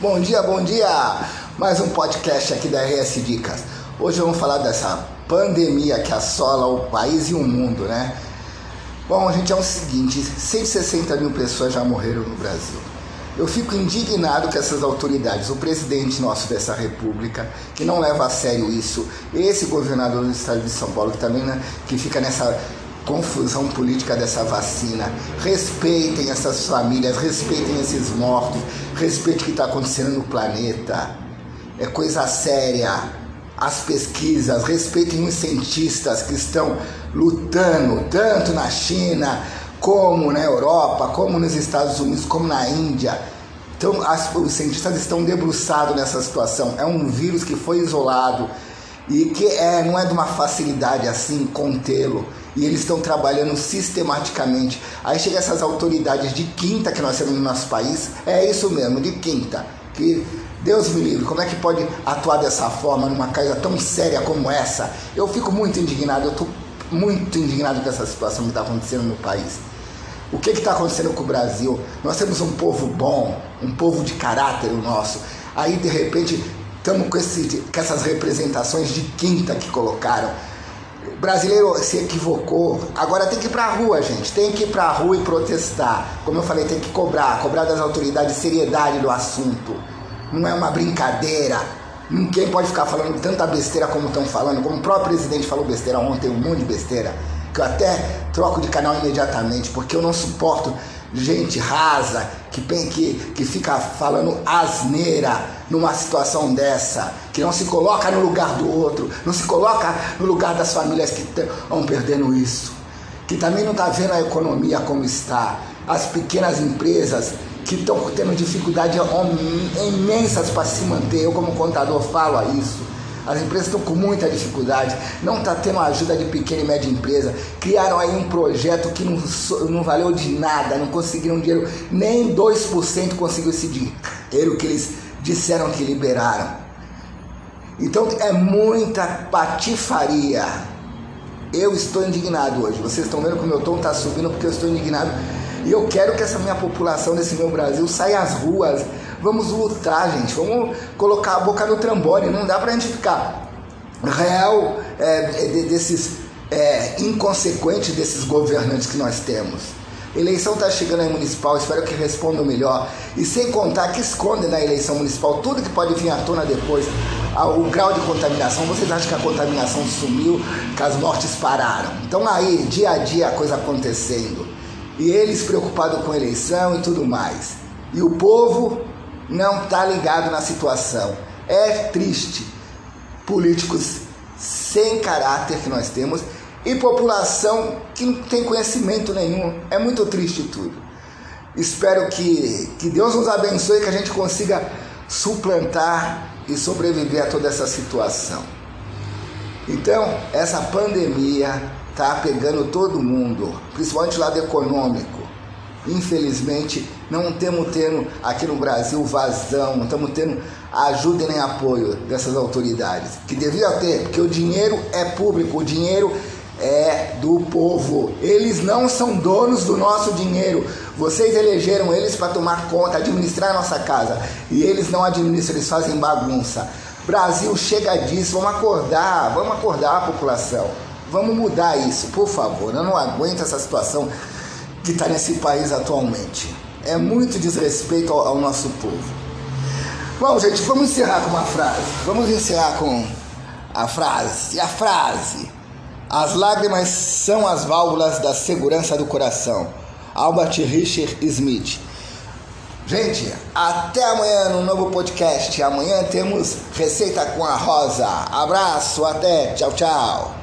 Bom dia, bom dia! Mais um podcast aqui da RS Dicas. Hoje vamos falar dessa pandemia que assola o país e o mundo, né? Bom, gente, é o seguinte: 160 mil pessoas já morreram no Brasil. Eu fico indignado com essas autoridades, o presidente nosso dessa república, que não leva a sério isso, esse governador do estado de São Paulo, que também né, que fica nessa confusão política dessa vacina. Respeitem essas famílias, respeitem esses mortos, respeitem o que está acontecendo no planeta. É coisa séria. As pesquisas, respeitem os cientistas que estão lutando tanto na China, como na Europa, como nos Estados Unidos, como na Índia. Então, as, os cientistas estão debruçados nessa situação. É um vírus que foi isolado e que é, não é de uma facilidade assim contê-lo e eles estão trabalhando sistematicamente. Aí chega essas autoridades de quinta que nós temos no nosso país, é isso mesmo, de quinta. Que Deus me livre, como é que pode atuar dessa forma numa coisa tão séria como essa? Eu fico muito indignado, eu estou muito indignado com essa situação que está acontecendo no país. O que está acontecendo com o Brasil? Nós temos um povo bom, um povo de caráter o nosso. Aí de repente estamos com, com essas representações de quinta que colocaram brasileiro se equivocou. Agora tem que ir pra rua, gente. Tem que ir pra rua e protestar. Como eu falei, tem que cobrar, cobrar das autoridades seriedade do assunto. Não é uma brincadeira. Ninguém pode ficar falando tanta besteira como estão falando. Como o próprio presidente falou besteira ontem, um monte de besteira. Que eu até troco de canal imediatamente, porque eu não suporto gente rasa que, que, que fica falando asneira numa situação dessa, que não se coloca no lugar do outro, não se coloca no lugar das famílias que estão perdendo isso, que também não está vendo a economia como está, as pequenas empresas que estão tendo dificuldade imensas para se manter. Eu, como contador, falo a isso as empresas estão com muita dificuldade, não está tendo ajuda de pequena e média empresa. Criaram aí um projeto que não, não valeu de nada, não conseguiram dinheiro, nem 2% conseguiu esse dinheiro que eles disseram que liberaram. Então é muita patifaria. Eu estou indignado hoje. Vocês estão vendo que o meu tom está subindo porque eu estou indignado. E eu quero que essa minha população desse meu Brasil saia às ruas Vamos lutar, gente. Vamos colocar a boca no trambone. Não dá pra gente ficar real é, desses é, inconsequentes desses governantes que nós temos. Eleição está chegando aí municipal, espero que respondam melhor. E sem contar que escondem na eleição municipal tudo que pode vir à tona depois. O grau de contaminação, vocês acham que a contaminação sumiu, que as mortes pararam? Então aí, dia a dia a coisa acontecendo. E eles preocupados com eleição e tudo mais. E o povo não está ligado na situação. É triste. Políticos sem caráter que nós temos e população que não tem conhecimento nenhum. É muito triste tudo. Espero que, que Deus nos abençoe e que a gente consiga suplantar e sobreviver a toda essa situação. Então, essa pandemia está pegando todo mundo, principalmente o lado econômico. Infelizmente, não estamos tendo aqui no Brasil vazão, não estamos tendo ajuda nem apoio dessas autoridades, que devia ter, porque o dinheiro é público, o dinheiro é do povo. Eles não são donos do nosso dinheiro. Vocês elegeram eles para tomar conta, administrar a nossa casa. E eles não administram, eles fazem bagunça. Brasil, chega disso, vamos acordar, vamos acordar a população. Vamos mudar isso, por favor. Eu não aguento essa situação que está nesse país atualmente. É muito desrespeito ao, ao nosso povo. Bom, gente, vamos encerrar com uma frase. Vamos encerrar com a frase. E a frase: As lágrimas são as válvulas da segurança do coração. Albert Richard Smith. Gente, até amanhã no novo podcast. Amanhã temos receita com a Rosa. Abraço, até, tchau, tchau.